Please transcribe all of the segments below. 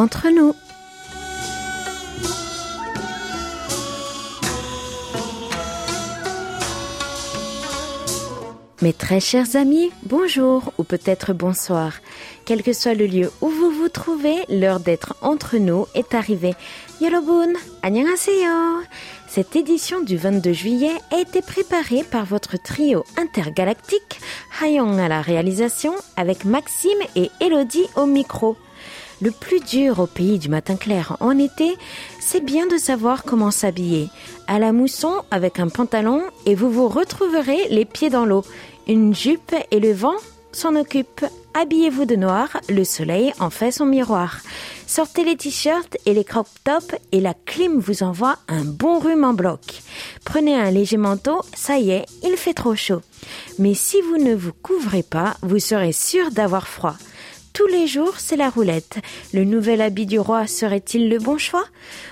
entre nous. Mes très chers amis, bonjour ou peut-être bonsoir. Quel que soit le lieu où vous vous trouvez, l'heure d'être entre nous est arrivée. Yorobun, annyeonghaseyo. Cette édition du 22 juillet a été préparée par votre trio intergalactique, Hayong à la réalisation, avec Maxime et Elodie au micro. Le plus dur au pays du matin clair en été, c'est bien de savoir comment s'habiller. À la mousson avec un pantalon et vous vous retrouverez les pieds dans l'eau. Une jupe et le vent s'en occupent. Habillez-vous de noir, le soleil en fait son miroir. Sortez les t-shirts et les crop tops et la clim vous envoie un bon rhume en bloc. Prenez un léger manteau, ça y est, il fait trop chaud. Mais si vous ne vous couvrez pas, vous serez sûr d'avoir froid. Tous les jours, c'est la roulette. Le nouvel habit du roi serait-il le bon choix?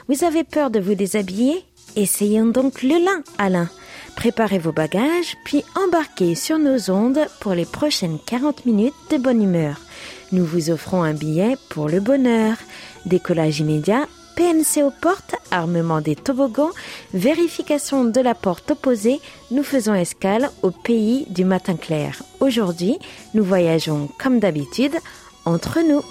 Vous avez peur de vous déshabiller? Essayons donc le lin, Alain. Préparez vos bagages, puis embarquez sur nos ondes pour les prochaines 40 minutes de bonne humeur. Nous vous offrons un billet pour le bonheur. Décollage immédiat, PNC aux portes, armement des toboggans, vérification de la porte opposée, nous faisons escale au pays du matin clair. Aujourd'hui, nous voyageons comme d'habitude entre nous.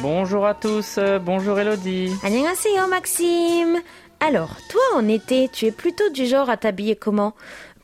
Bonjour à tous, euh, bonjour Elodie. Annyeonghaseyo Maxime. Alors, toi en été, tu es plutôt du genre à t'habiller comment?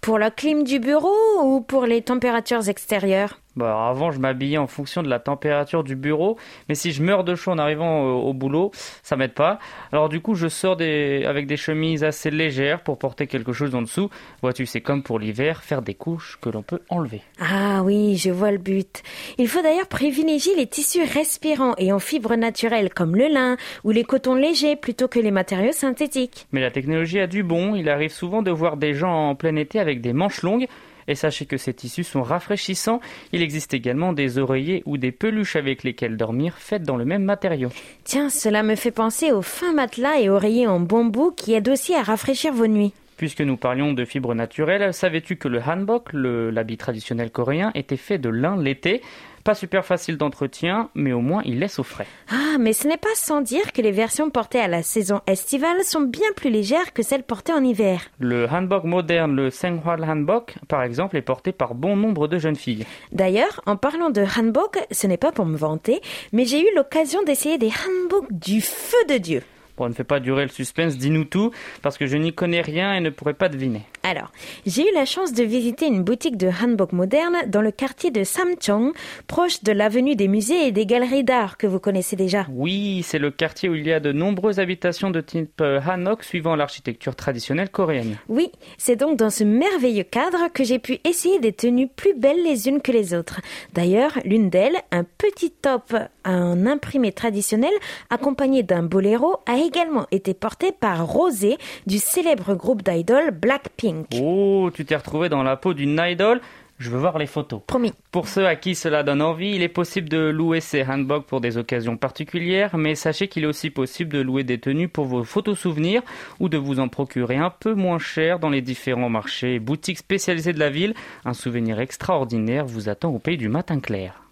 Pour la clim du bureau ou pour les températures extérieures? Bah, avant, je m'habillais en fonction de la température du bureau, mais si je meurs de chaud en arrivant au, boulot, ça m'aide pas. Alors du coup, je sors des, avec des chemises assez légères pour porter quelque chose en dessous. Vois-tu, c'est comme pour l'hiver, faire des couches que l'on peut enlever. Ah oui, je vois le but. Il faut d'ailleurs privilégier les tissus respirants et en fibres naturelles comme le lin ou les cotons légers plutôt que les matériaux synthétiques. Mais la technologie a du bon. Il arrive souvent de voir des gens en plein été avec des manches longues et sachez que ces tissus sont rafraîchissants. Il existe également des oreillers ou des peluches avec lesquelles dormir faites dans le même matériau. Tiens, cela me fait penser aux fins matelas et oreillers en bambou qui aident aussi à rafraîchir vos nuits. Puisque nous parlions de fibres naturelles, savais-tu que le hanbok, l'habit traditionnel coréen, était fait de lin l'été? Pas super facile d'entretien, mais au moins il laisse au frais. Ah, mais ce n'est pas sans dire que les versions portées à la saison estivale sont bien plus légères que celles portées en hiver. Le hanbok moderne, le Senghwal hanbok, par exemple, est porté par bon nombre de jeunes filles. D'ailleurs, en parlant de hanbok, ce n'est pas pour me vanter, mais j'ai eu l'occasion d'essayer des hanboks du feu de Dieu. Bon, ne fait pas durer le suspense, dis-nous tout, parce que je n'y connais rien et ne pourrais pas deviner. Alors, j'ai eu la chance de visiter une boutique de hanbok moderne dans le quartier de Samcheong, proche de l'avenue des musées et des galeries d'art que vous connaissez déjà. Oui, c'est le quartier où il y a de nombreuses habitations de type euh, hanok suivant l'architecture traditionnelle coréenne. Oui, c'est donc dans ce merveilleux cadre que j'ai pu essayer des tenues plus belles les unes que les autres. D'ailleurs, l'une d'elles, un petit top un imprimé traditionnel accompagné d'un boléro a également été porté par Rosé du célèbre groupe d'idoles Blackpink. Oh, tu t'es retrouvé dans la peau d'une idol je veux voir les photos. Promis. Pour ceux à qui cela donne envie, il est possible de louer ces handbags pour des occasions particulières, mais sachez qu'il est aussi possible de louer des tenues pour vos photos souvenirs ou de vous en procurer un peu moins cher dans les différents marchés et boutiques spécialisées de la ville. Un souvenir extraordinaire vous attend au pays du matin clair.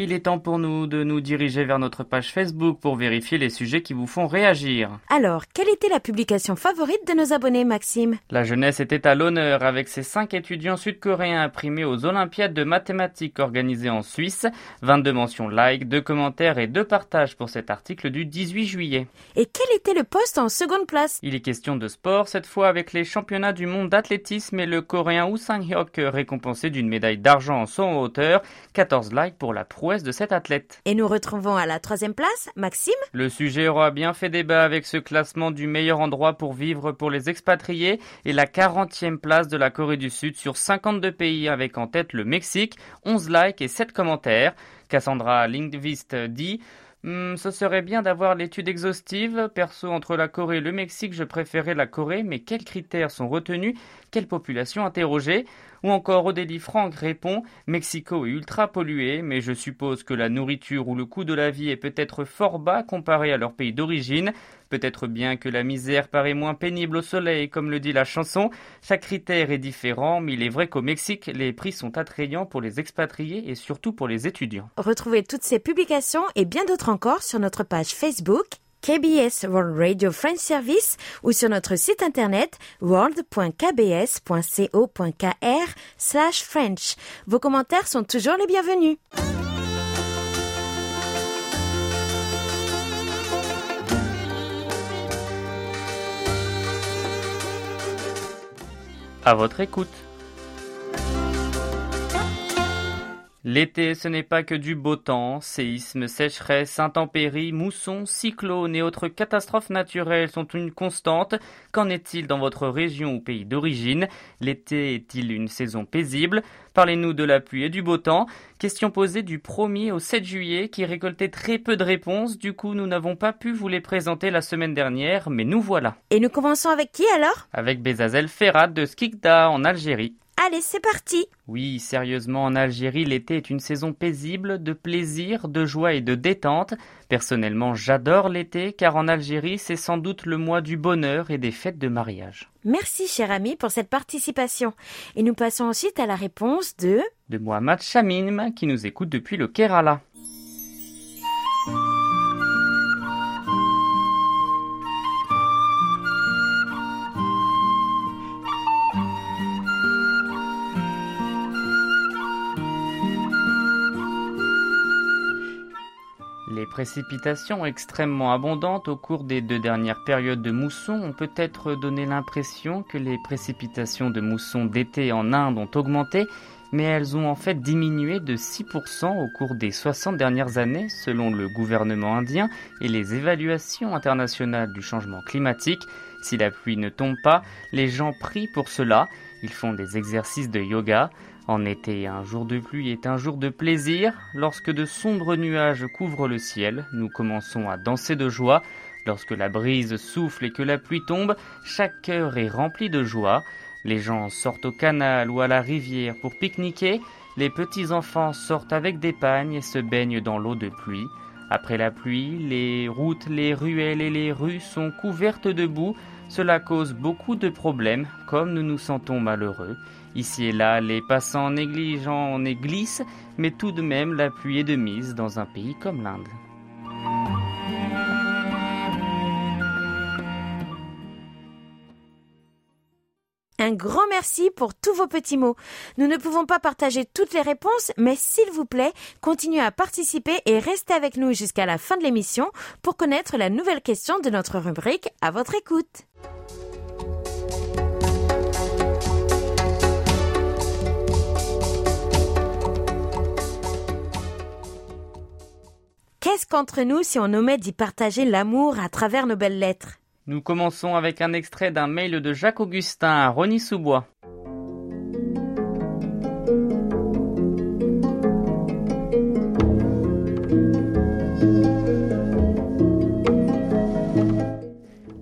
Il est temps pour nous de nous diriger vers notre page Facebook pour vérifier les sujets qui vous font réagir. Alors, quelle était la publication favorite de nos abonnés, Maxime? La jeunesse était à l'honneur avec ses cinq étudiants sud-coréens imprimés aux Olympiades de mathématiques organisées en Suisse. 22 mentions like, 2 commentaires et 2 partages pour cet article du 18 juillet. Et quel était le poste en seconde place? Il est question de sport, cette fois avec les championnats du monde d'athlétisme et le coréen Woo Sang-hyuk récompensé d'une médaille d'argent en son hauteur. 14 likes pour la pro de cet athlète. Et nous retrouvons à la troisième place, Maxime. Le sujet aura bien fait débat avec ce classement du meilleur endroit pour vivre pour les expatriés et la 40e place de la Corée du Sud sur 52 pays avec en tête le Mexique, 11 likes et 7 commentaires. Cassandra Lindvist dit hmm, ce serait bien d'avoir l'étude exhaustive. Perso, entre la Corée et le Mexique, je préférais la Corée, mais quels critères sont retenus? Quelle population interrogée Ou encore Odélie Franck répond Mexico est ultra pollué, mais je suppose que la nourriture ou le coût de la vie est peut-être fort bas comparé à leur pays d'origine. Peut-être bien que la misère paraît moins pénible au soleil, comme le dit la chanson. Chaque critère est différent, mais il est vrai qu'au Mexique, les prix sont attrayants pour les expatriés et surtout pour les étudiants. Retrouvez toutes ces publications et bien d'autres encore sur notre page Facebook KBS World Radio French Service ou sur notre site internet world.kbs.co.kr slash French. Vos commentaires sont toujours les bienvenus. À votre écoute. L'été, ce n'est pas que du beau temps. Séismes, sécheresse, intempéries, moussons, cyclones et autres catastrophes naturelles sont une constante. Qu'en est-il dans votre région ou pays d'origine? L'été est-il une saison paisible? Parlez-nous de la pluie et du beau temps. Question posée du 1er au 7 juillet qui récoltait très peu de réponses. Du coup, nous n'avons pas pu vous les présenter la semaine dernière, mais nous voilà. Et nous commençons avec qui alors? Avec Bezazel Ferrat de Skikda en Algérie. Allez, c'est parti Oui, sérieusement, en Algérie, l'été est une saison paisible, de plaisir, de joie et de détente. Personnellement, j'adore l'été, car en Algérie, c'est sans doute le mois du bonheur et des fêtes de mariage. Merci, cher ami, pour cette participation. Et nous passons ensuite à la réponse de... De Mohamed Chamim, qui nous écoute depuis le Kerala. Précipitations extrêmement abondantes au cours des deux dernières périodes de mousson ont peut-être donné l'impression que les précipitations de mousson d'été en Inde ont augmenté, mais elles ont en fait diminué de 6% au cours des 60 dernières années selon le gouvernement indien et les évaluations internationales du changement climatique. Si la pluie ne tombe pas, les gens prient pour cela, ils font des exercices de yoga, en été, un jour de pluie est un jour de plaisir. Lorsque de sombres nuages couvrent le ciel, nous commençons à danser de joie. Lorsque la brise souffle et que la pluie tombe, chaque cœur est rempli de joie. Les gens sortent au canal ou à la rivière pour pique-niquer. Les petits enfants sortent avec des pagnes et se baignent dans l'eau de pluie. Après la pluie, les routes, les ruelles et les rues sont couvertes de boue. Cela cause beaucoup de problèmes, comme nous nous sentons malheureux. Ici et là, les passants négligents en glissent, mais tout de même la pluie est de mise dans un pays comme l'Inde. Un grand merci pour tous vos petits mots. Nous ne pouvons pas partager toutes les réponses, mais s'il vous plaît, continuez à participer et restez avec nous jusqu'à la fin de l'émission pour connaître la nouvelle question de notre rubrique à votre écoute. Qu'est-ce qu'entre nous si on omet d'y partager l'amour à travers nos belles lettres? Nous commençons avec un extrait d'un mail de Jacques Augustin à Rony Sous-Bois.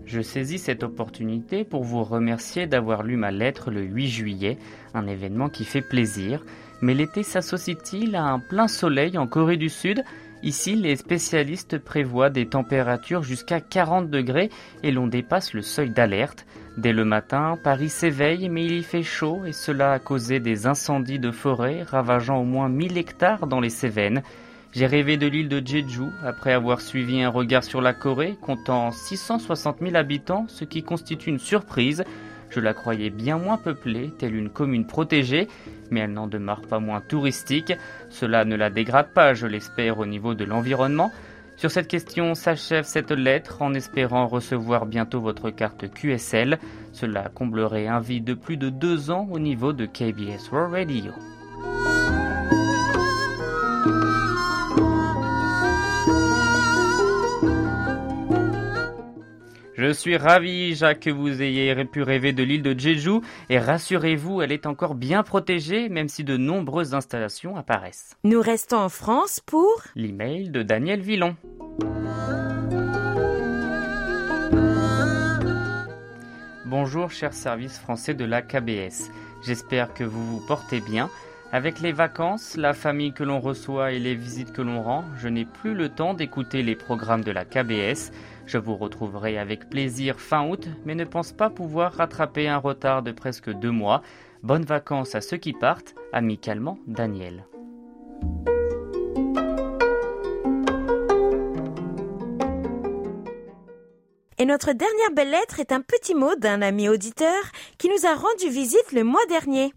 Je saisis cette opportunité pour vous remercier d'avoir lu ma lettre le 8 juillet, un événement qui fait plaisir. Mais l'été s'associe-t-il à un plein soleil en Corée du Sud? Ici, les spécialistes prévoient des températures jusqu'à 40 degrés et l'on dépasse le seuil d'alerte. Dès le matin, Paris s'éveille, mais il y fait chaud et cela a causé des incendies de forêt ravageant au moins 1000 hectares dans les Cévennes. J'ai rêvé de l'île de Jeju après avoir suivi un regard sur la Corée comptant 660 000 habitants, ce qui constitue une surprise. Je la croyais bien moins peuplée, telle une commune protégée, mais elle n'en demeure pas moins touristique. Cela ne la dégrade pas, je l'espère, au niveau de l'environnement. Sur cette question s'achève cette lettre en espérant recevoir bientôt votre carte QSL. Cela comblerait un vide de plus de deux ans au niveau de KBS World Radio. Je suis ravi, Jacques, que vous ayez pu rêver de l'île de Jeju et rassurez-vous, elle est encore bien protégée, même si de nombreuses installations apparaissent. Nous restons en France pour l'email de Daniel Villon. Bonjour, cher service français de la KBS. J'espère que vous vous portez bien. Avec les vacances, la famille que l'on reçoit et les visites que l'on rend, je n'ai plus le temps d'écouter les programmes de la KBS. Je vous retrouverai avec plaisir fin août, mais ne pense pas pouvoir rattraper un retard de presque deux mois. Bonnes vacances à ceux qui partent. Amicalement, Daniel. Et notre dernière belle lettre est un petit mot d'un ami auditeur qui nous a rendu visite le mois dernier.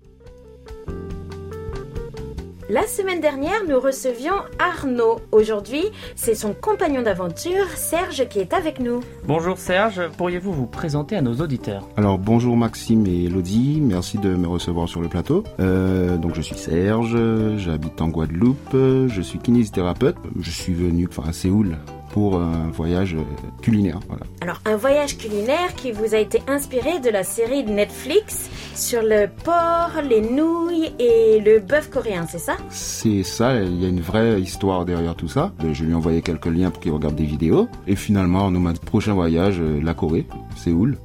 La semaine dernière, nous recevions Arnaud. Aujourd'hui, c'est son compagnon d'aventure, Serge, qui est avec nous. Bonjour Serge, pourriez-vous vous présenter à nos auditeurs Alors bonjour Maxime et Elodie, merci de me recevoir sur le plateau. Euh, donc je suis Serge, j'habite en Guadeloupe, je suis kinésithérapeute. Je suis venu enfin, à Séoul pour un voyage culinaire. Voilà. Alors un voyage culinaire qui vous a été inspiré de la série de Netflix sur le porc, les nouilles et le bœuf coréen, c'est ça? C'est ça, il y a une vraie histoire derrière tout ça. Je lui ai envoyé quelques liens pour qu'il regarde des vidéos. Et finalement, on nous met prochain voyage, la Corée, Séoul.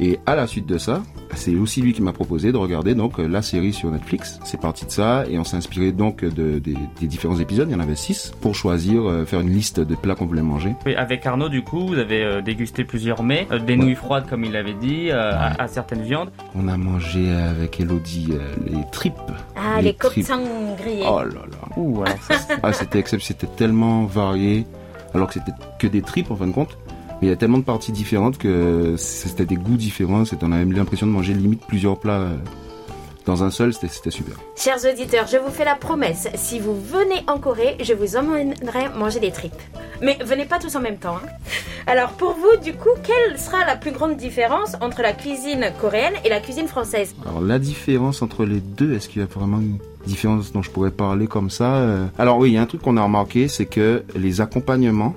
Et à la suite de ça, c'est aussi lui qui m'a proposé de regarder donc la série sur Netflix. C'est parti de ça et on s'est inspiré donc de, des différents épisodes. Il y en avait six pour choisir, euh, faire une liste de plats qu'on voulait manger. Oui, avec Arnaud du coup, vous avez euh, dégusté plusieurs mets, euh, des nouilles froides comme il l'avait dit, à, à, certaines viandes. On a mangé avec Elodie les tripes. Ah, les, les grillés. Oh là là. Ouh, ah, c'était exceptionnel, c'était tellement varié, alors que c'était que des tripes en fin de compte. Mais il y a tellement de parties différentes que c'était des goûts différents. On avait l'impression de manger limite plusieurs plats euh, dans un seul. C'était super. Chers auditeurs, je vous fais la promesse. Si vous venez en Corée, je vous emmènerai manger des tripes. Mais venez pas tous en même temps. Hein. Alors pour vous, du coup, quelle sera la plus grande différence entre la cuisine coréenne et la cuisine française? Alors la différence entre les deux, est-ce qu'il y a vraiment une différence dont je pourrais parler comme ça euh? Alors oui, il y a un truc qu'on a remarqué, c'est que les accompagnements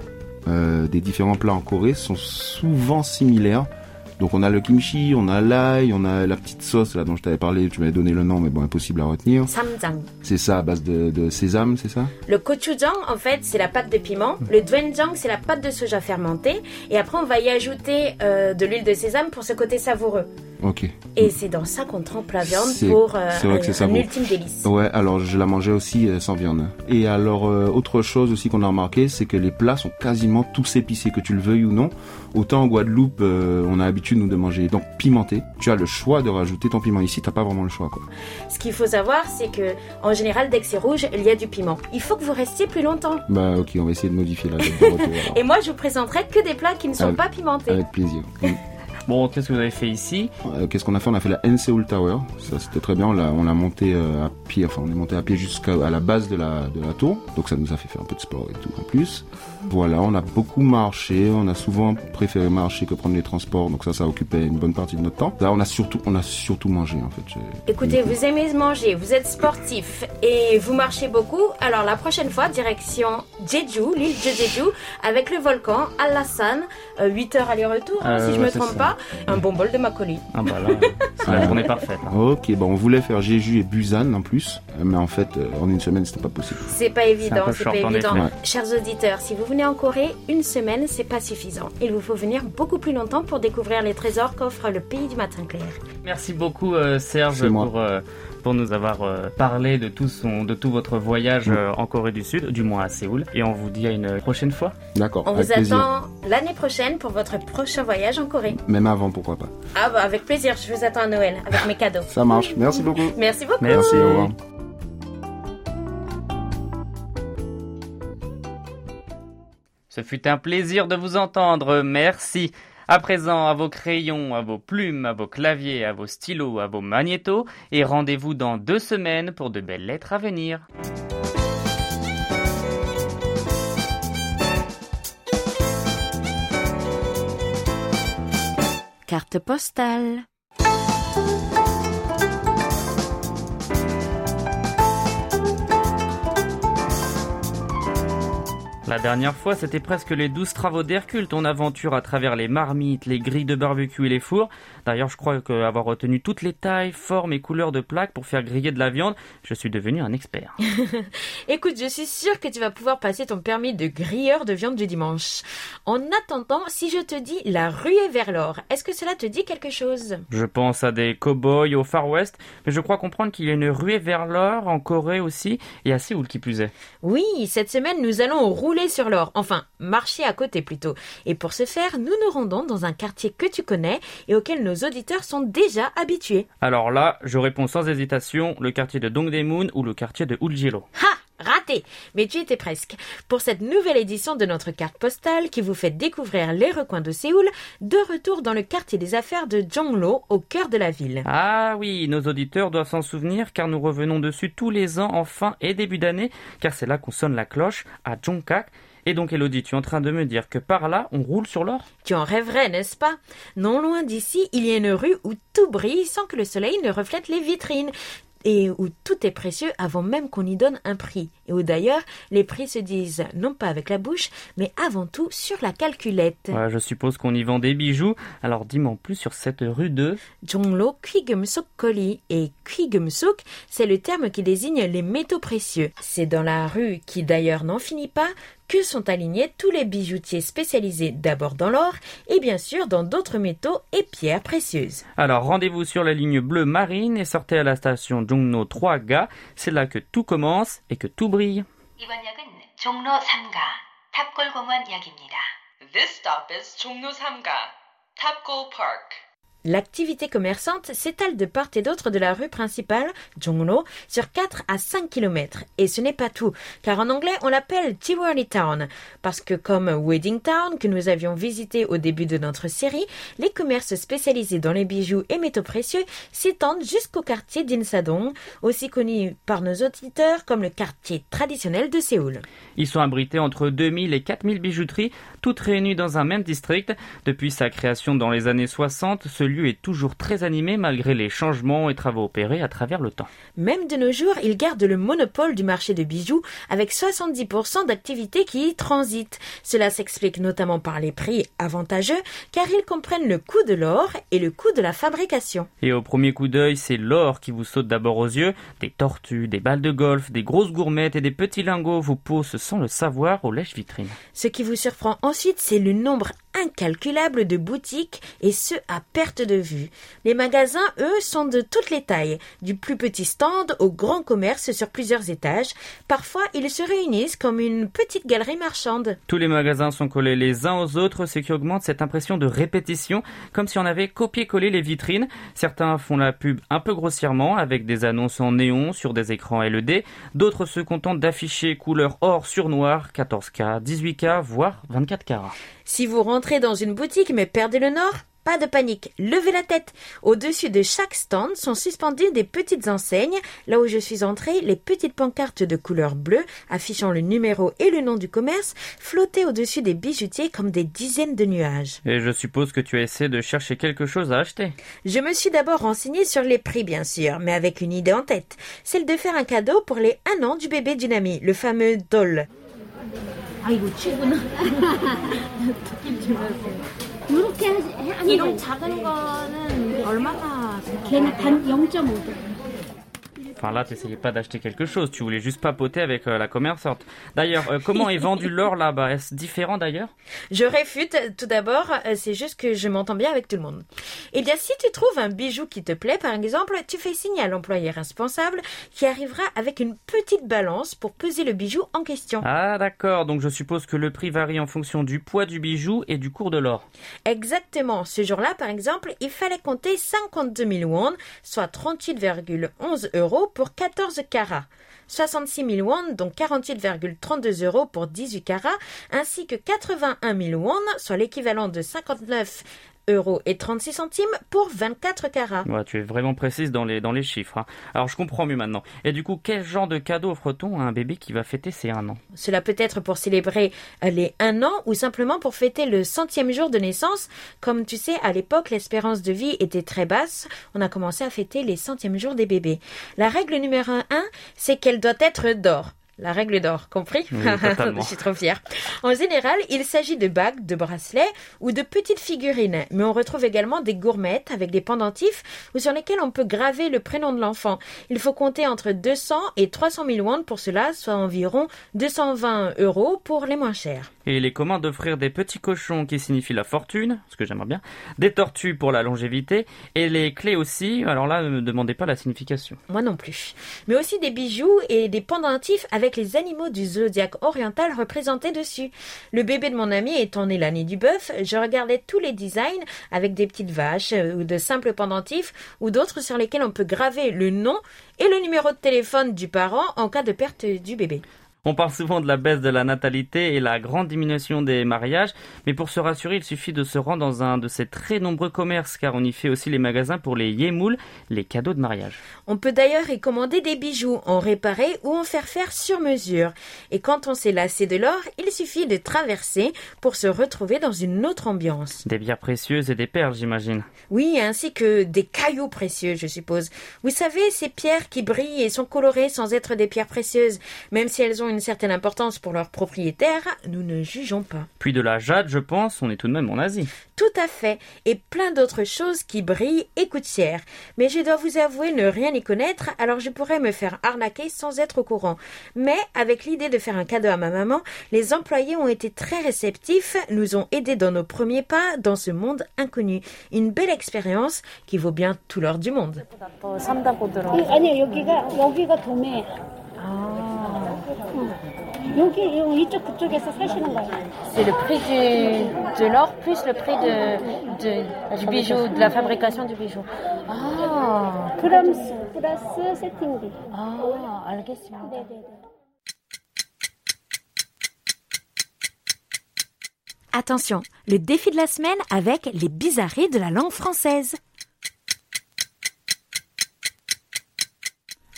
euh, des différents plats en Corée sont souvent similaires. Donc on a le kimchi, on a l'ail, on a la petite sauce là dont je t'avais parlé, tu m'avais donné le nom mais bon impossible à retenir. Samjang. C'est ça à base de, de sésame, c'est ça? Le gochujang en fait c'est la pâte de piment, le doenjang c'est la pâte de soja fermentée et après on va y ajouter euh, de l'huile de sésame pour ce côté savoureux. Ok. Et c'est dans ça qu'on trempe la viande pour euh, un, un ultime délice. Ouais, alors je la mangeais aussi euh, sans viande. Et alors euh, autre chose aussi qu'on a remarqué, c'est que les plats sont quasiment tous épicés, que tu le veuilles ou non. Autant en Guadeloupe, euh, on a l'habitude nous de manger donc pimenté. Tu as le choix de rajouter ton piment. Ici, t'as pas vraiment le choix. Quoi. Ce qu'il faut savoir, c'est que en général, dès que c'est rouge, il y a du piment. Il faut que vous restiez plus longtemps. Bah ok, on va essayer de modifier la retour. Et moi, je vous présenterai que des plats qui ne sont avec, pas pimentés. Avec plaisir. Bon, qu'est-ce que vous avez fait ici euh, Qu'est-ce qu'on a fait? On a fait la N Seoul Tower. Ça, c'était très bien. On l'a, on l'a monté euh, à pied. Enfin, on est monté à pied jusqu'à la base de la, de la tour. Donc, ça nous a fait faire un peu de sport et tout en plus. Voilà, on a beaucoup marché. On a souvent préféré marcher que prendre les transports. Donc ça, ça occupait une bonne partie de notre temps. Là, on a surtout, on a surtout mangé en fait. Écoutez, vous aimez manger, vous êtes sportif et vous marchez beaucoup. Alors la prochaine fois, direction Jeju, l'île de Jeju, avec le volcan Alassane, 8 heures aller-retour, Euh, si je ouais, me trompe ça. pas. Un bon bol de macoli. Ah bah là, c'est la journée parfaite. hein. Ok, bon, on voulait faire Jeju et Busan en plus, mais en fait, euh, en une semaine, c'était pas possible. C'est pas évident, c'est pas en évident. Ouais. Chers auditeurs, si vous venez en Corée, une semaine, c'est pas suffisant. Il vous faut venir beaucoup plus longtemps pour découvrir les trésors qu'offre le pays du matin clair. Merci beaucoup euh, Serge pour, euh, pour nous avoir euh, parlé de tout, son, de tout votre voyage euh, en Corée du Sud, du moins à Séoul. Et on vous dit à une prochaine fois. D'accord, On avec vous plaisir. attend l'année prochaine pour votre prochain voyage en Corée. Même avant, pourquoi pas. Ah bah avec plaisir, je vous attends à Noël avec mes cadeaux. Ça marche. Merci beaucoup. Merci beaucoup. Merci. Au revoir. Ce fut un plaisir de vous entendre, merci. À présent, à vos crayons, à vos plumes, à vos claviers, à vos stylos, à vos magnétos, et rendez-vous dans deux semaines pour de belles lettres à venir. Carte postale. La dernière fois, c'était presque les douze travaux d'Hercule, ton aventure à travers les marmites, les grilles de barbecue et les fours. D'ailleurs, je crois qu'avoir retenu toutes les tailles, formes et couleurs de plaques pour faire griller de la viande, je suis devenu un expert. Écoute, je suis sûre que tu vas pouvoir passer ton permis de grilleur de viande du dimanche. En attendant, si je te dis la ruée vers l'or, est-ce que cela te dit quelque chose? Je pense à des cow-boys au Far West, mais je crois comprendre qu'il y a une ruée vers l'or en Corée aussi, et à Séoul qui plus est. Oui, cette semaine, nous allons rouler sur l'or, enfin, marcher à côté plutôt. Et pour ce faire, nous nous rendons dans un quartier que tu connais et auquel nos auditeurs sont déjà habitués. Alors là, je réponds sans hésitation, le quartier de Dongdaemun ou le quartier de Uljiro. Ha Raté Mais tu étais presque. Pour cette nouvelle édition de notre carte postale qui vous fait découvrir les recoins de Séoul, de retour dans le quartier des affaires de Jonglo, au cœur de la ville. Ah oui, nos auditeurs doivent s'en souvenir car nous revenons dessus tous les ans en fin et début d'année, car c'est là qu'on sonne la cloche à Jongkak. Et donc Elodie, tu es en train de me dire que par là, on roule sur l'or? Tu en rêverais, n'est-ce pas? Non loin d'ici, il y a une rue où tout brille sans que le soleil ne reflète les vitrines et où tout est précieux avant même qu'on y donne un prix, et où d'ailleurs les prix se disent non pas avec la bouche, mais avant tout sur la calculette. je suppose qu'on y vend des bijoux, alors dis-moi plus sur cette rue de Jonglo et Kigumsuk, c'est le terme qui désigne les métaux précieux. C'est dans la rue, qui d'ailleurs n'en finit pas, que sont alignés tous les bijoutiers spécialisés d'abord dans l'or et bien sûr dans d'autres métaux et pierres précieuses. Alors rendez-vous sur la ligne bleue marine et sortez à la station Jongno 3ga, c'est là que tout commence et que tout brille. This stop is 3ga, Tapgol Park. L'activité commerçante s'étale de part et d'autre de la rue principale, Jongno, sur 4 à 5 km. Et ce n'est pas tout, car en anglais on l'appelle Tiwari Town, parce que comme Wedding Town que nous avions visité au début de notre série, les commerces spécialisés dans les bijoux et métaux précieux s'étendent jusqu'au quartier d'Insadong, aussi connu par nos auditeurs comme le quartier traditionnel de Séoul. Ils sont abrités entre 2000 et 4000 bijouteries, toutes réunies dans un même district. Depuis sa création dans les années 60, ce lieu est toujours très animé malgré les changements et travaux opérés à travers le temps. Même de nos jours, il garde le monopole du marché de bijoux avec 70% d'activités qui y transitent. Cela s'explique notamment par les prix avantageux car ils comprennent le coût de l'or et le coût de la fabrication. Et au premier coup d'œil, c'est l'or qui vous saute d'abord aux yeux. Des tortues, des balles de golf, des grosses gourmettes et des petits lingots vous posent sans le savoir aux lèches vitrines. Ce qui vous surprend ensuite, c'est le nombre incalculable de boutiques et ce à perte de vue. Les magasins, eux, sont de toutes les tailles, du plus petit stand au grand commerce sur plusieurs étages. Parfois, ils se réunissent comme une petite galerie marchande. Tous les magasins sont collés les uns aux autres, ce qui augmente cette impression de répétition, comme si on avait copié-collé les vitrines. Certains font la pub un peu grossièrement, avec des annonces en néon sur des écrans LED. D'autres se contentent d'afficher couleur or sur noir, 14K, 18K, voire 24K. Si vous rentrez dans une boutique mais perdez le nord, pas de panique, levez la tête. Au-dessus de chaque stand sont suspendues des petites enseignes. Là où je suis entrée, les petites pancartes de couleur bleue affichant le numéro et le nom du commerce flottaient au-dessus des bijoutiers comme des dizaines de nuages. Et je suppose que tu as essayé de chercher quelque chose à acheter. Je me suis d'abord renseignée sur les prix bien sûr, mais avec une idée en tête, celle de faire un cadeau pour les un an du bébé d'une amie, le fameux doll. 아이고 치구나. 이렇게 하는 이런 작은 거는 얼마나 걔는 단 0.5도. Enfin là, tu n'essayais pas d'acheter quelque chose, tu voulais juste papoter avec euh, la commerçante. D'ailleurs, euh, comment est vendu l'or là-bas? Est-ce différent d'ailleurs? Je réfute. Tout d'abord, euh, c'est juste que je m'entends bien avec tout le monde. Eh bien, si tu trouves un bijou qui te plaît, par exemple, tu fais signe à l'employé responsable qui arrivera avec une petite balance pour peser le bijou en question. Ah d'accord, donc je suppose que le prix varie en fonction du poids du bijou et du cours de l'or. Exactement. Ce jour-là, par exemple, il fallait compter 52 000 won, soit 38,11 euros pour 14 carats. 66 000 won, donc 48,32 euros pour 18 carats, ainsi que 81 000 won, soit l'équivalent de 59 euros et 36 centimes pour 24 carats. Ouais, tu es vraiment précise dans les, dans les chiffres. Hein. Alors je comprends mieux maintenant. Et du coup, quel genre de cadeau offre-t-on à un bébé qui va fêter ses 1 an? Cela peut être pour célébrer les 1 an ou simplement pour fêter le centième jour de naissance. Comme tu sais, à l'époque, l'espérance de vie était très basse. On a commencé à fêter les centièmes jours des bébés. La règle numéro 1, c'est qu'elle doit être d'or. La règle d'or, compris Oui. Je suis trop fière. En général, il s'agit de bagues, de bracelets ou de petites figurines, mais on retrouve également des gourmettes avec des pendentifs ou sur lesquels on peut graver le prénom de l'enfant. Il faut compter entre 200 et 300 000 won pour cela, soit environ 220 euros pour les moins chers. Et il est commun d'offrir des petits cochons qui signifient la fortune, ce que j'aimerais bien, des tortues pour la longévité, et les clés aussi, alors là, ne me demandez pas la signification. Moi non plus. Mais aussi des bijoux et des pendentifs avec les animaux du zodiaque oriental représentés dessus. Le bébé de mon ami étant né l'année du bœuf, je regardais tous les designs avec des petites vaches euh, ou de simples pendentifs ou d'autres sur lesquels on peut graver le nom et le numéro de téléphone du parent en cas de perte du bébé. On parle souvent de la baisse de la natalité et la grande diminution des mariages, mais pour se rassurer, il suffit de se rendre dans un de ces très nombreux commerces, car on y fait aussi les magasins pour les yémouls, les cadeaux de mariage. On peut d'ailleurs y commander des bijoux en réparer ou en faire faire sur mesure. Et quand on s'est lassé de l'or, il suffit de traverser pour se retrouver dans une autre ambiance. Des bières précieuses et des perles, j'imagine. Oui, ainsi que des cailloux précieux, je suppose. Vous savez, ces pierres qui brillent et sont colorées sans être des pierres précieuses, même si elles ont une certaine importance pour leurs propriétaires, nous ne jugeons pas. Puis de la jade, je pense, on est tout de même en Asie. Tout à fait, et plein d'autres choses qui brillent et coûtent. Mais je dois vous avouer ne rien y connaître, alors je pourrais me faire arnaquer sans être au courant. Mais avec l'idée de faire un cadeau à ma maman, les employés ont été très réceptifs, nous ont aidés dans nos premiers pas dans ce monde inconnu. Une belle expérience qui vaut bien tout l'or du monde. 여기가 여기가 도매. 여기 이- 이쪽 그쪽에서 사시는 거예요. C'est le prix du, de l'or plus le prix de, de- du bijou, de la fabrication du bijou. 아, 그램스 플러스 세팅비. 아 알겠습니다. 네네네. Attention, le défi de la semaine avec les bizarreries de la langue française.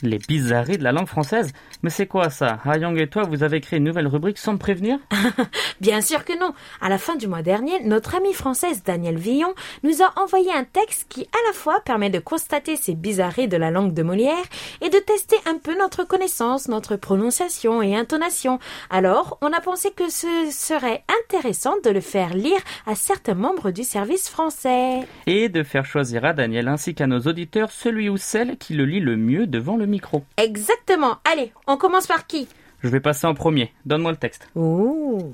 Les bizarreries de la langue française Mais c'est quoi ça? Hayong et toi, vous avez créé une nouvelle rubrique sans me prévenir? Bien sûr que non. À la fin du mois dernier, notre amie française Danielle Villon nous a envoyé un texte qui à la fois permet de constater ces bizarreries de la langue de Molière et de tester un peu notre connaissance, notre prononciation et intonation. Alors, on a pensé que ce serait intéressant de le faire lire à certains membres du service français. Et de faire choisir à Daniel ainsi qu'à nos auditeurs celui ou celle qui le lit le mieux devant le micro. Exactement. Allez, on commence par qui? Je vais passer en premier. Donne-moi le texte. Ouh.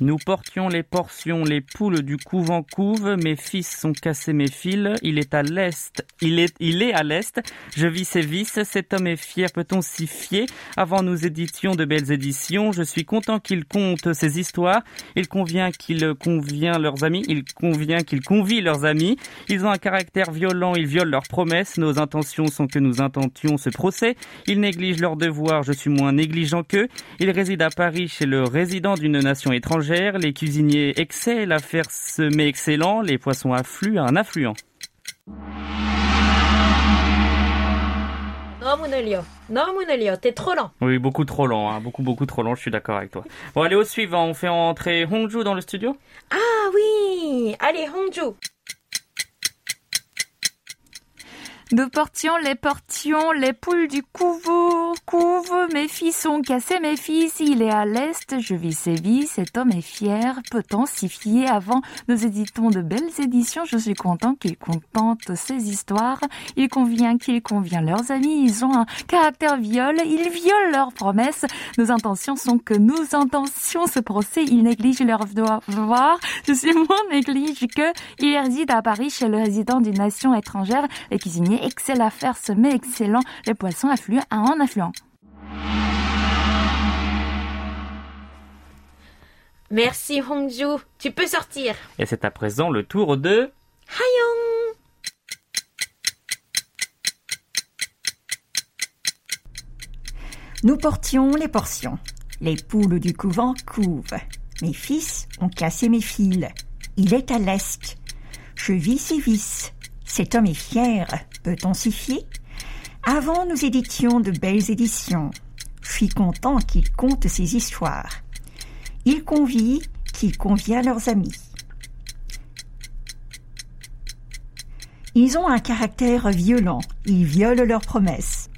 Nous portions les portions, les poules du couvent couve, mes fils sont cassés mes fils, il est à l'est, il est, il est à l'est, je vis ses vices, cet homme est fier, peut-on s'y fier? Avant nous éditions de belles éditions, je suis content qu'il compte ses histoires, il convient qu'il convient leurs amis, il convient qu'il convie leurs amis, ils ont un caractère violent, ils violent leurs promesses, nos intentions sont que nous intentions ce procès, ils négligent leurs devoirs, je suis moins négligent qu'eux, ils résident à Paris chez le résident d'une nation étrangère, les cuisiniers excellent à faire ce mets excellent, les poissons affluent à un affluent. Non, Monelio. Non, t'es trop lent. Oui, beaucoup trop lent, hein. beaucoup, beaucoup trop lent, je suis d'accord avec toi. Bon, allez, au suivant, on fait entrer Hongju dans le studio Ah oui Allez, Hongju nous portions les portions, les poules du couveau, couve, mes fils ont cassé mes fils, il est à l'est, je vis ses vies, cet homme est fier, peut-on s'y fier avant. Nous éditons de belles éditions, je suis content qu'il contente ses histoires, il convient qu'il convient leurs amis, ils ont un caractère viol, ils violent leurs promesses, nos intentions sont que nos intentions ce procès, ils négligent leurs devoirs, je suis moins néglige que, il réside à Paris chez le résident d'une nation étrangère, les cuisiniers excellent à faire semer excellent, les poissons affluent à un affluent. Merci Hongju. Tu peux sortir. Et c'est à présent le tour de... Hayong. Nous portions les portions. Les poules du couvent couvent. Mes fils ont cassé mes fils. Il est à l'est. Je vis ses vices. Cet homme est fier. Peut-on s'y fier? Avant, nous éditions de belles éditions. Je suis content qu'il conte ses histoires. Il convie qu'il convient leurs amis. Ils ont un caractère violent. Ils violent leurs promesses.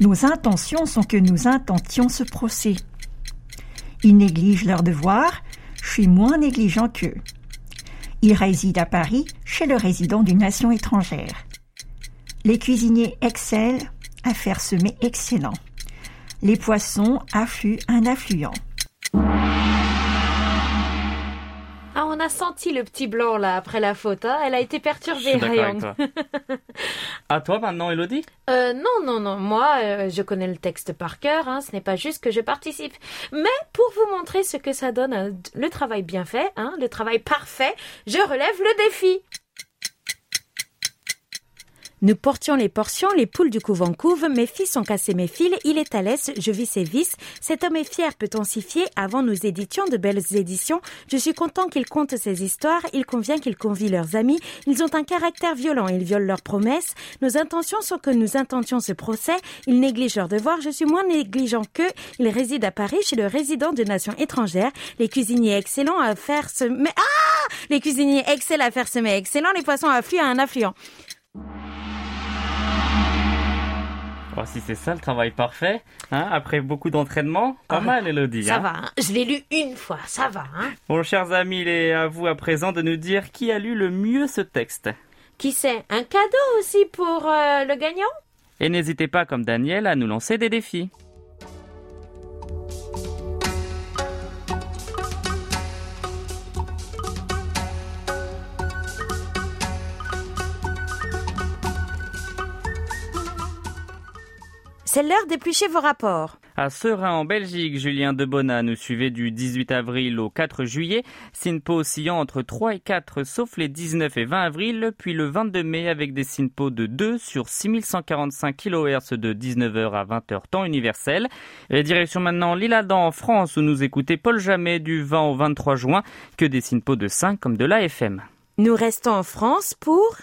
Nos intentions sont que nous intentions ce procès. Ils négligent leurs devoirs, je suis moins négligent qu'eux. Ils résident à Paris chez le résident d'une nation étrangère. Les cuisiniers excellent à faire semer excellent. Les poissons affluent un affluent. Ah, on a senti le petit blanc là après la faute. hein. Elle a été Je perturbée, suis avec Ryan. toi. À toi maintenant, Elodie Euh, non, non, non. Moi, euh, je connais le texte par cœur. Hein. Ce n'est pas juste que je participe. Mais pour vous montrer ce que ça donne, euh, le travail bien fait, hein, le travail parfait, je relève le défi. Nous portions les portions, les poules du couvent couvent, mes fils ont cassé mes fils, il est à l'aise, je vis ses vices. Cet homme est fier, peut-on s'y fier Avant nous éditions de belles éditions. Je suis content qu'ils content ces histoires, il convient qu'ils convient leurs amis. Ils ont un caractère violent, ils violent leurs promesses. Nos intentions sont que nous intentions ce procès. Ils négligent leurs devoirs, je suis moins négligent qu'eux. Ils résident à Paris chez le résident de nation étrangère. Les cuisiniers excellents à faire ce... Mais ah Les cuisiniers excellent à faire semer excellent, les poissons affluent à un affluent. Oh, Si c'est ça le travail parfait, hein, après beaucoup d'entraînement, pas Ah, mal Elodie. Ça hein. va, hein. je l'ai lu une fois, ça va. Hein. Bon, chers amis, il est à vous à présent de nous dire qui a lu le mieux ce texte. Qui sait, un cadeau aussi pour euh, le gagnant? Et n'hésitez pas, comme Daniel, à nous lancer des défis. C'est l'heure d'éplucher vos rapports. À Serein, en Belgique, Julien Debona nous suivait du 18 avril au 4 juillet, SINPO oscillant entre 3 et 4 sauf les 19 et 20 avril, puis le 22 mai avec des SINPO de 2 sur 6145 kHz de 19h à 20h temps universel. Et direction maintenant l'Île-Adam en France où nous écoutez Paul Jamet du 20 au 23 juin, que des SINPO de 5 comme de l'AFM. Nous restons en France pour...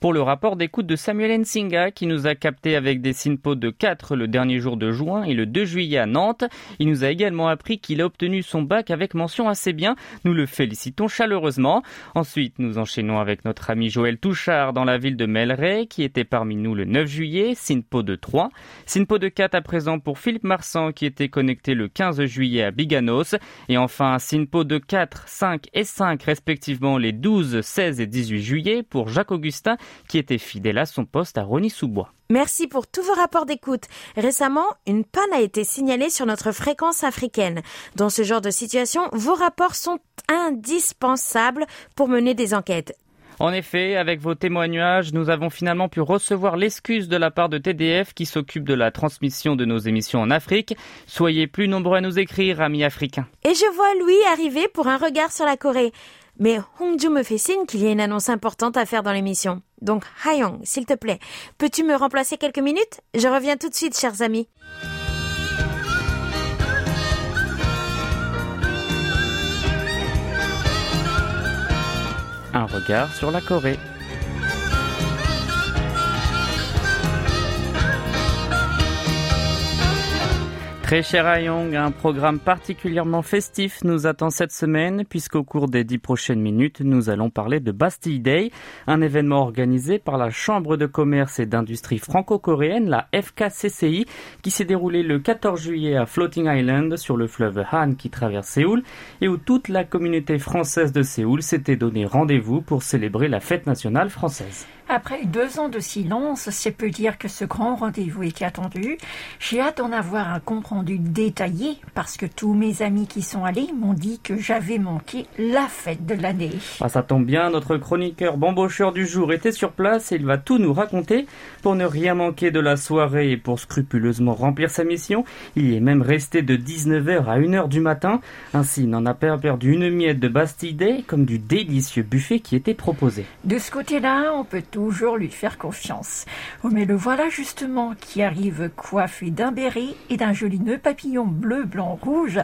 Pour le rapport d'écoute de Samuel Nsinga qui nous a capté avec des SINPO de 4 le dernier jour de juin et le 2 juillet à Nantes, il nous a également appris qu'il a obtenu son bac avec mention assez bien. Nous le félicitons chaleureusement. Ensuite, nous enchaînons avec notre ami Joël Touchard dans la ville de Melray qui était parmi nous le 9 juillet, SINPO de 3. SINPO de 4 à présent pour Philippe Marsan qui était connecté le 15 juillet à Biganos. Et enfin, SINPO de 4, 5 et 5 respectivement les 12, 16 et 18 juillet pour Jacques Augustin qui était fidèle à son poste à Rony-sous-Bois. Merci pour tous vos rapports d'écoute. Récemment, une panne a été signalée sur notre fréquence africaine. Dans ce genre de situation, vos rapports sont indispensables pour mener des enquêtes. En effet, avec vos témoignages, nous avons finalement pu recevoir l'excuse de la part de TDF qui s'occupe de la transmission de nos émissions en Afrique. Soyez plus nombreux à nous écrire, amis africains. Et je vois Louis arriver pour un regard sur la Corée. Mais Hongju me fait signe qu'il y a une annonce importante à faire dans l'émission. Donc, Hayong, s'il te plaît, peux-tu me remplacer quelques minutes? Je reviens tout de suite, chers amis. Un regard sur la Corée. Très cher Ayong, un programme particulièrement festif nous attend cette semaine puisqu'au cours des dix prochaines minutes, nous allons parler de Bastille Day, un événement organisé par la Chambre de commerce et d'industrie franco-coréenne, la FKCCI, qui s'est déroulé le 14 juillet à Floating Island sur le fleuve Han qui traverse Séoul et où toute la communauté française de Séoul s'était donné rendez-vous pour célébrer la fête nationale française. Après deux ans de silence, c'est peu dire que ce grand rendez-vous était attendu. J'ai hâte d'en avoir un compte-rendu détaillé parce que tous mes amis qui sont allés m'ont dit que j'avais manqué la fête de l'année. Ah, ça tombe bien, notre chroniqueur bambocheur du jour était sur place et il va tout nous raconter. Pour ne rien manquer de la soirée et pour scrupuleusement remplir sa mission, il y est même resté de 19h à 1h du matin. Ainsi, il n'en a pas perdu une miette de Bastille Day comme du délicieux buffet qui était proposé. De ce côté-là, on peut toujours lui faire confiance. Oh, mais le voilà justement qui arrive coiffé d'un béret et d'un joli nœud papillon bleu, blanc, rouge,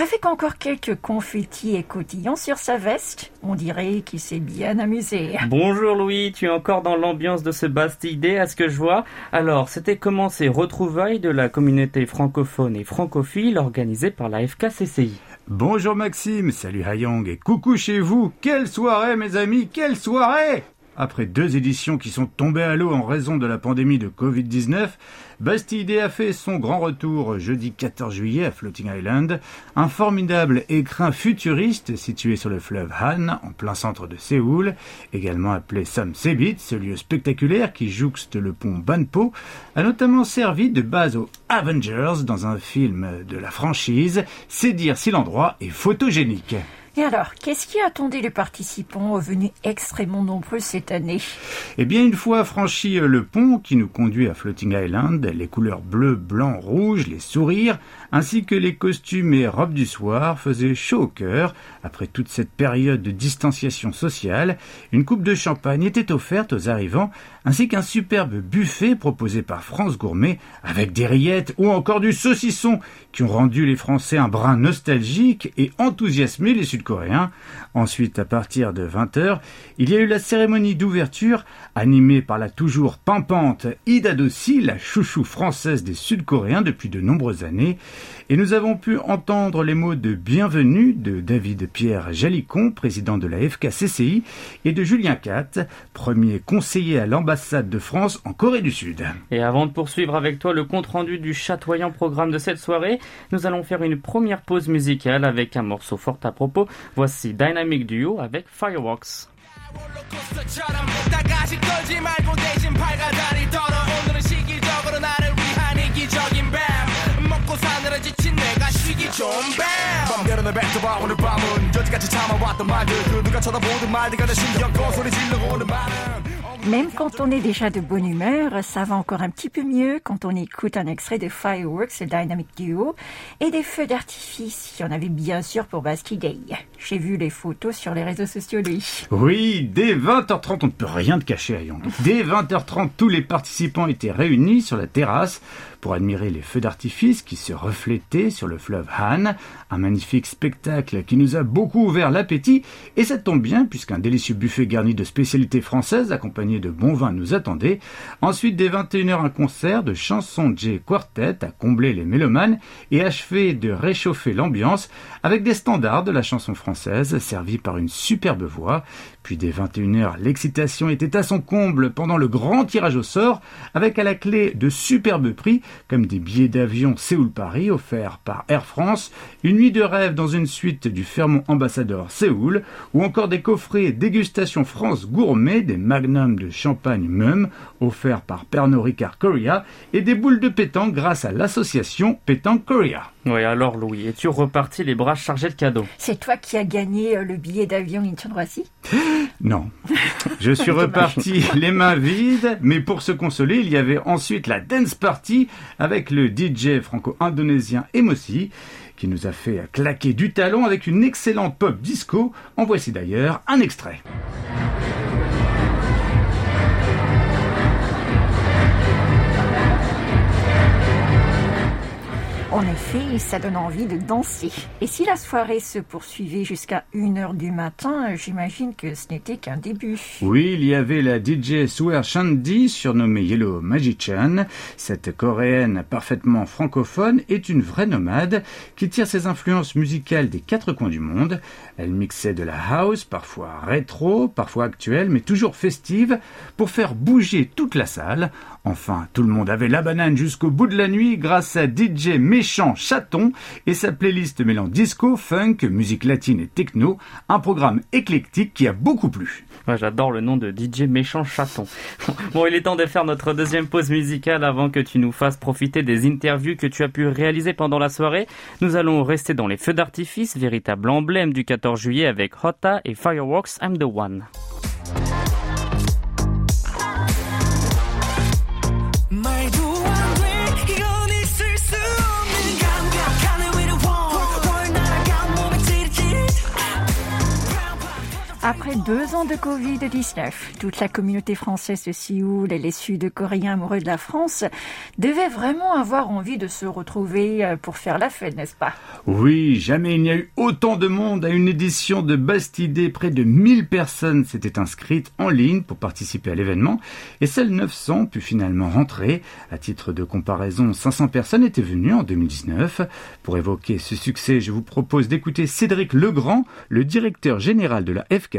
avec encore quelques confettis et cotillons sur sa veste. On dirait qu'il s'est bien amusé. Bonjour Louis, tu es encore dans l'ambiance de ce Bastille à ce que je vois. Alors, c'était comment ces retrouvailles de la communauté francophone et francophile organisées par la FKCCI Bonjour Maxime, salut Hayong et coucou chez vous. Quelle soirée mes amis, quelle soirée après deux éditions qui sont tombées à l'eau en raison de la pandémie de Covid-19, Bastille a fait son grand retour jeudi 14 juillet à Floating Island, un formidable écrin futuriste situé sur le fleuve Han, en plein centre de Séoul, également appelé Samsebit, ce lieu spectaculaire qui jouxte le pont Banpo, a notamment servi de base aux Avengers dans un film de la franchise, c'est dire si l'endroit est photogénique. Et alors, qu'est-ce qui attendait les participants venus extrêmement nombreux cette année? Eh bien, une fois franchi le pont qui nous conduit à Floating Island, les couleurs bleu, blanc, rouge, les sourires, ainsi que les costumes et robes du soir faisaient chaud au cœur. Après toute cette période de distanciation sociale, une coupe de champagne était offerte aux arrivants, ainsi qu'un superbe buffet proposé par France Gourmet avec des rillettes ou encore du saucisson qui ont rendu les Français un brin nostalgique et enthousiasmé les Ensuite, à partir de 20h, il y a eu la cérémonie d'ouverture animée par la toujours pimpante Ida Dossi, la chouchou française des Sud-Coréens depuis de nombreuses années. Et nous avons pu entendre les mots de bienvenue de David Pierre Jalicon, président de la FKCCI, et de Julien Cat, premier conseiller à l'ambassade de France en Corée du Sud. Et avant de poursuivre avec toi le compte-rendu du chatoyant programme de cette soirée, nous allons faire une première pause musicale avec un morceau fort à propos. Voici Dynamic Duo avec Fireworks. Même quand on est déjà de bonne humeur, ça va encore un petit peu mieux quand on écoute un extrait de Fireworks, le Dynamic Duo, et des feux d'artifice. Il y en avait bien sûr pour Bastille Day. J'ai vu les photos sur les réseaux sociaux, lui. Oui, dès 20h30, on ne peut rien de cacher à Young. Dès 20h30, tous les participants étaient réunis sur la terrasse pour admirer les feux d'artifice qui se reflétaient sur le fleuve Han, un magnifique spectacle qui nous a beaucoup ouvert l'appétit, et ça tombe bien puisqu'un délicieux buffet garni de spécialités françaises accompagné de bons vins nous attendait. Ensuite, dès 21h, un concert de chansons J Quartet à combler les mélomanes et achevé de réchauffer l'ambiance avec des standards de la chanson française servis par une superbe voix. Puis dès 21h, l'excitation était à son comble pendant le grand tirage au sort, avec à la clé de superbes prix, comme des billets d'avion Séoul-Paris offerts par Air France, une nuit de rêve dans une suite du Fermont Ambassadeur Séoul, ou encore des coffrets dégustation France gourmet, des magnums de champagne Mum, offerts par Pernod Ricard Korea, et des boules de pétanque grâce à l'association Pétanque Korea. Oui, alors Louis, es-tu reparti les bras chargés de cadeaux C'est toi qui as gagné euh, le billet d'avion Incheon-Roissy Non. Je suis reparti les mains vides, mais pour se consoler, il y avait ensuite la dance party avec le DJ franco-indonésien Emosi qui nous a fait claquer du talon avec une excellente pop disco. En voici d'ailleurs un extrait. En effet, ça donne envie de danser. Et si la soirée se poursuivait jusqu'à 1h du matin, j'imagine que ce n'était qu'un début. Oui, il y avait la DJ Swear Shandy, surnommée Yellow Magician. Cette coréenne parfaitement francophone est une vraie nomade qui tire ses influences musicales des quatre coins du monde. Elle mixait de la house, parfois rétro, parfois actuelle, mais toujours festive, pour faire bouger toute la salle. Enfin, tout le monde avait la banane jusqu'au bout de la nuit grâce à DJ Méchant Chaton et sa playlist mêlant disco, funk, musique latine et techno, un programme éclectique qui a beaucoup plu. J'adore le nom de DJ Méchant Chaton. Bon, il est temps de faire notre deuxième pause musicale avant que tu nous fasses profiter des interviews que tu as pu réaliser pendant la soirée. Nous allons rester dans les feux d'artifice, véritable emblème du 14 juillet avec Hota et Fireworks I'm the One. half Deux ans de Covid-19, toute la communauté française de Séoul et les Sud-Coréens amoureux de la France devaient vraiment avoir envie de se retrouver euh, pour faire la fête, n'est-ce pas? Oui, jamais il n'y a eu autant de monde à une édition de Bastidée. Près de 1000 personnes s'étaient inscrites en ligne pour participer à l'événement et seules 900 pu finalement rentrer. À titre de comparaison, 500 personnes étaient venues en 2019. Pour évoquer ce succès, je vous propose d'écouter Cédric Legrand, le directeur général de la FK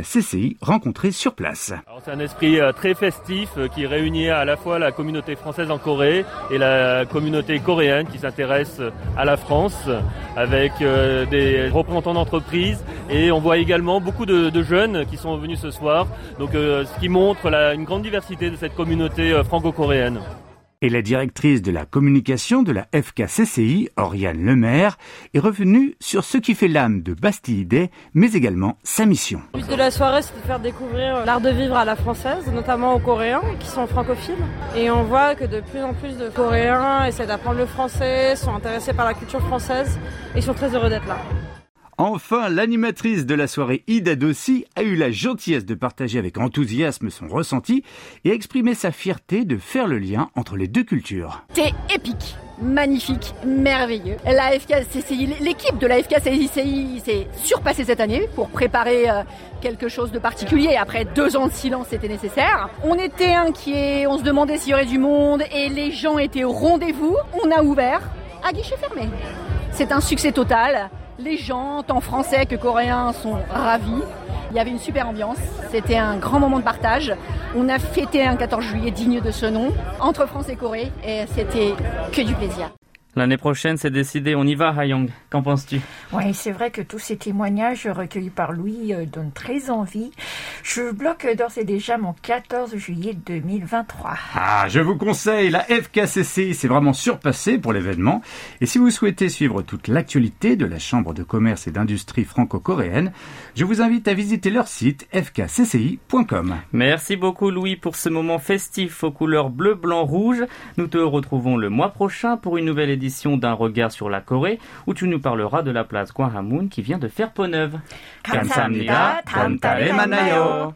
Rencontrés sur place. C'est un esprit euh, très festif euh, qui réunit à la fois la communauté française en Corée et la communauté coréenne qui s'intéresse à la France avec des représentants d'entreprises. Et on voit également beaucoup de, jeunes qui sont venus ce soir, donc ce qui montre une grande diversité de cette communauté franco-coréenne et la directrice de la communication de la FKCCI, Oriane Lemaire, est revenue sur ce qui fait l'âme de Bastille mais également sa mission. Le but de la soirée, c'est de faire découvrir l'art de vivre à la française, notamment aux Coréens qui sont francophiles. Et on voit que de plus en plus de Coréens essaient d'apprendre le français, sont intéressés par la culture française et sont très heureux d'être là. Enfin, l'animatrice de la soirée Ida Dossi a eu la gentillesse de partager avec enthousiasme son ressenti et exprimer sa fierté de faire le lien entre les deux cultures. C'est épique magnifique, merveilleux. La l'équipe de la FKCCI s'est surpassée cette année pour préparer euh, quelque chose de particulier. Après deux ans de silence, c'était nécessaire. On était inquiets, on se demandait s'il y aurait du monde et les gens étaient au rendez-vous. On a ouvert à guichet fermé. C'est un succès total. Les gens, tant français que coréens, sont ravis. Il y avait une super ambiance. C'était un grand moment de partage. On a fêté un 14 juillet digne de ce nom entre France et Corée et c'était que du plaisir. L'année prochaine, c'est décidé, on y va, Hayong. Qu'en penses-tu? Oui, c'est vrai que tous ces témoignages recueillis par Louis euh, donnent très envie. Je bloque d'ores et déjà mon 14 juillet 2023. Ah, je vous conseille, la FKCC s'est vraiment surpassée pour l'événement. Et si vous souhaitez suivre toute l'actualité de la Chambre de commerce et d'industrie franco-coréenne, je vous invite à visiter leur site fkcci.com. Merci beaucoup, Louis, pour ce moment festif aux couleurs bleu, blanc, rouge. Nous te retrouvons le mois prochain pour une nouvelle édition d'un regard sur la Corée où tu nous parleras de la place Gwanghwamun qui vient de faire peau neuve. 감사합니다. 다음 달에 만나요.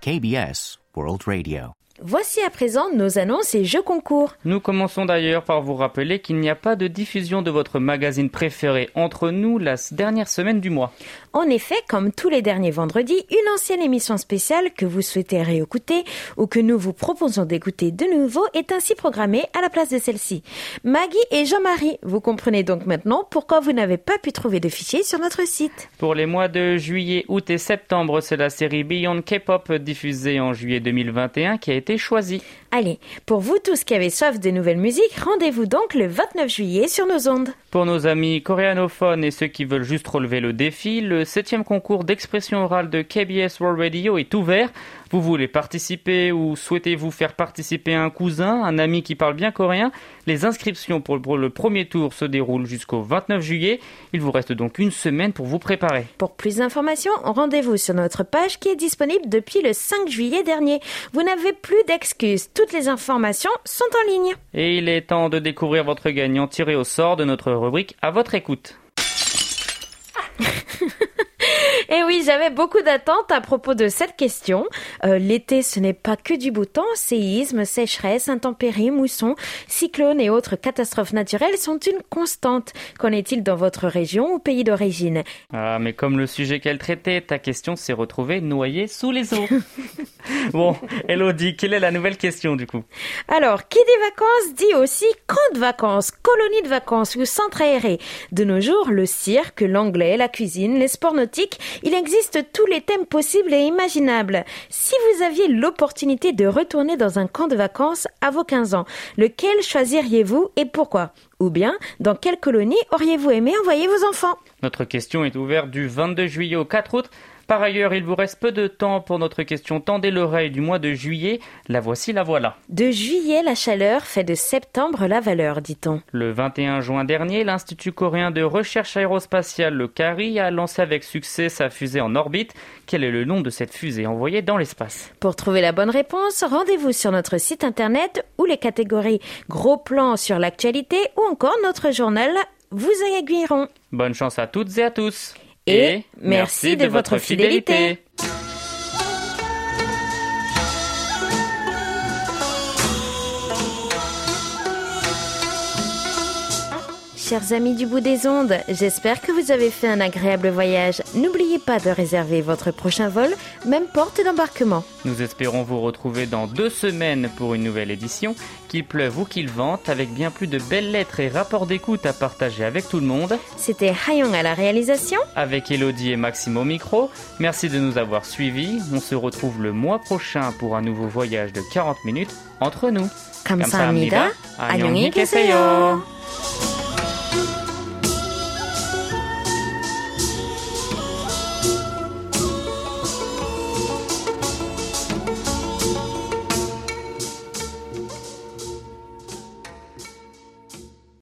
KBS World Radio. Voici à présent nos annonces et jeux concours. Nous commençons d'ailleurs par vous rappeler qu'il n'y a pas de diffusion de votre magazine préféré entre nous la dernière semaine du mois. En effet, comme tous les derniers vendredis, une ancienne émission spéciale que vous souhaitez réécouter ou que nous vous proposons d'écouter de nouveau est ainsi programmée à la place de celle-ci. Maggie et Jean-Marie, vous comprenez donc maintenant pourquoi vous n'avez pas pu trouver de fichiers sur notre site. Pour les mois de juillet, août et septembre, c'est la série Beyond K-pop diffusée en juillet 2021 qui a été choisi. Allez, pour vous tous qui avez soif de nouvelles musiques, rendez-vous donc le 29 juillet sur nos ondes. Pour nos amis coréanophones et ceux qui veulent juste relever le défi, le septième concours d'expression orale de KBS World Radio est ouvert. Vous voulez participer ou souhaitez-vous faire participer un cousin, un ami qui parle bien coréen? Les inscriptions pour le premier tour se déroulent jusqu'au 29 juillet. Il vous reste donc une semaine pour vous préparer. Pour plus d'informations, rendez-vous sur notre page qui est disponible depuis le 5 juillet dernier. Vous n'avez plus d'excuses, toutes les informations sont en ligne. Et il est temps de découvrir votre gagnant tiré au sort de notre rubrique à votre écoute. Et eh oui, j'avais beaucoup d'attentes à propos de cette question. Euh, l'été, ce n'est pas que du beau temps. Séismes, sécheresse, intempéries, moussons, cyclones et autres catastrophes naturelles sont une constante. Qu'en est-il dans votre région ou pays d'origine? Ah, mais comme le sujet qu'elle traitait, ta question s'est retrouvée noyée sous les eaux. bon, Elodie, quelle est la nouvelle question du coup? Alors, qui dit vacances dit aussi camp de vacances, colonie de vacances ou centre aéré? De nos jours, le cirque, l'anglais, la cuisine, les sports nautiques il existe tous les thèmes possibles et imaginables. Si vous aviez l'opportunité de retourner dans un camp de vacances à vos 15 ans, lequel choisiriez-vous et pourquoi? Ou bien, dans quelle colonie auriez-vous aimé envoyer vos enfants? Notre question est ouverte du 22 juillet au 4 août. Par ailleurs, il vous reste peu de temps pour notre question Tendez l'oreille du mois de juillet. La voici, la voilà. De juillet, la chaleur fait de septembre la valeur, dit-on. Le 21 juin dernier, l'Institut coréen de recherche aérospatiale, le CARI, a lancé avec succès sa fusée en orbite. Quel est le nom de cette fusée envoyée dans l'espace? Pour trouver la bonne réponse, rendez-vous sur notre site internet où les catégories gros plans sur l'actualité ou encore notre journal vous aiguilleront. Bonne chance à toutes et à tous et merci de votre fidélité. chers amis du bout des ondes. J'espère que vous avez fait un agréable voyage. N'oubliez pas de réserver votre prochain vol, même porte d'embarquement. Nous espérons vous retrouver dans deux semaines pour une nouvelle édition, qu'il pleuve ou qu'il vente, avec bien plus de belles lettres et rapports d'écoute à partager avec tout le monde. C'était Hayong à la réalisation. Avec Elodie et Maxime au micro, merci de nous avoir suivis. On se retrouve le mois prochain pour un nouveau voyage de 40 minutes entre nous. 감사합니다. 안녕히 계세요.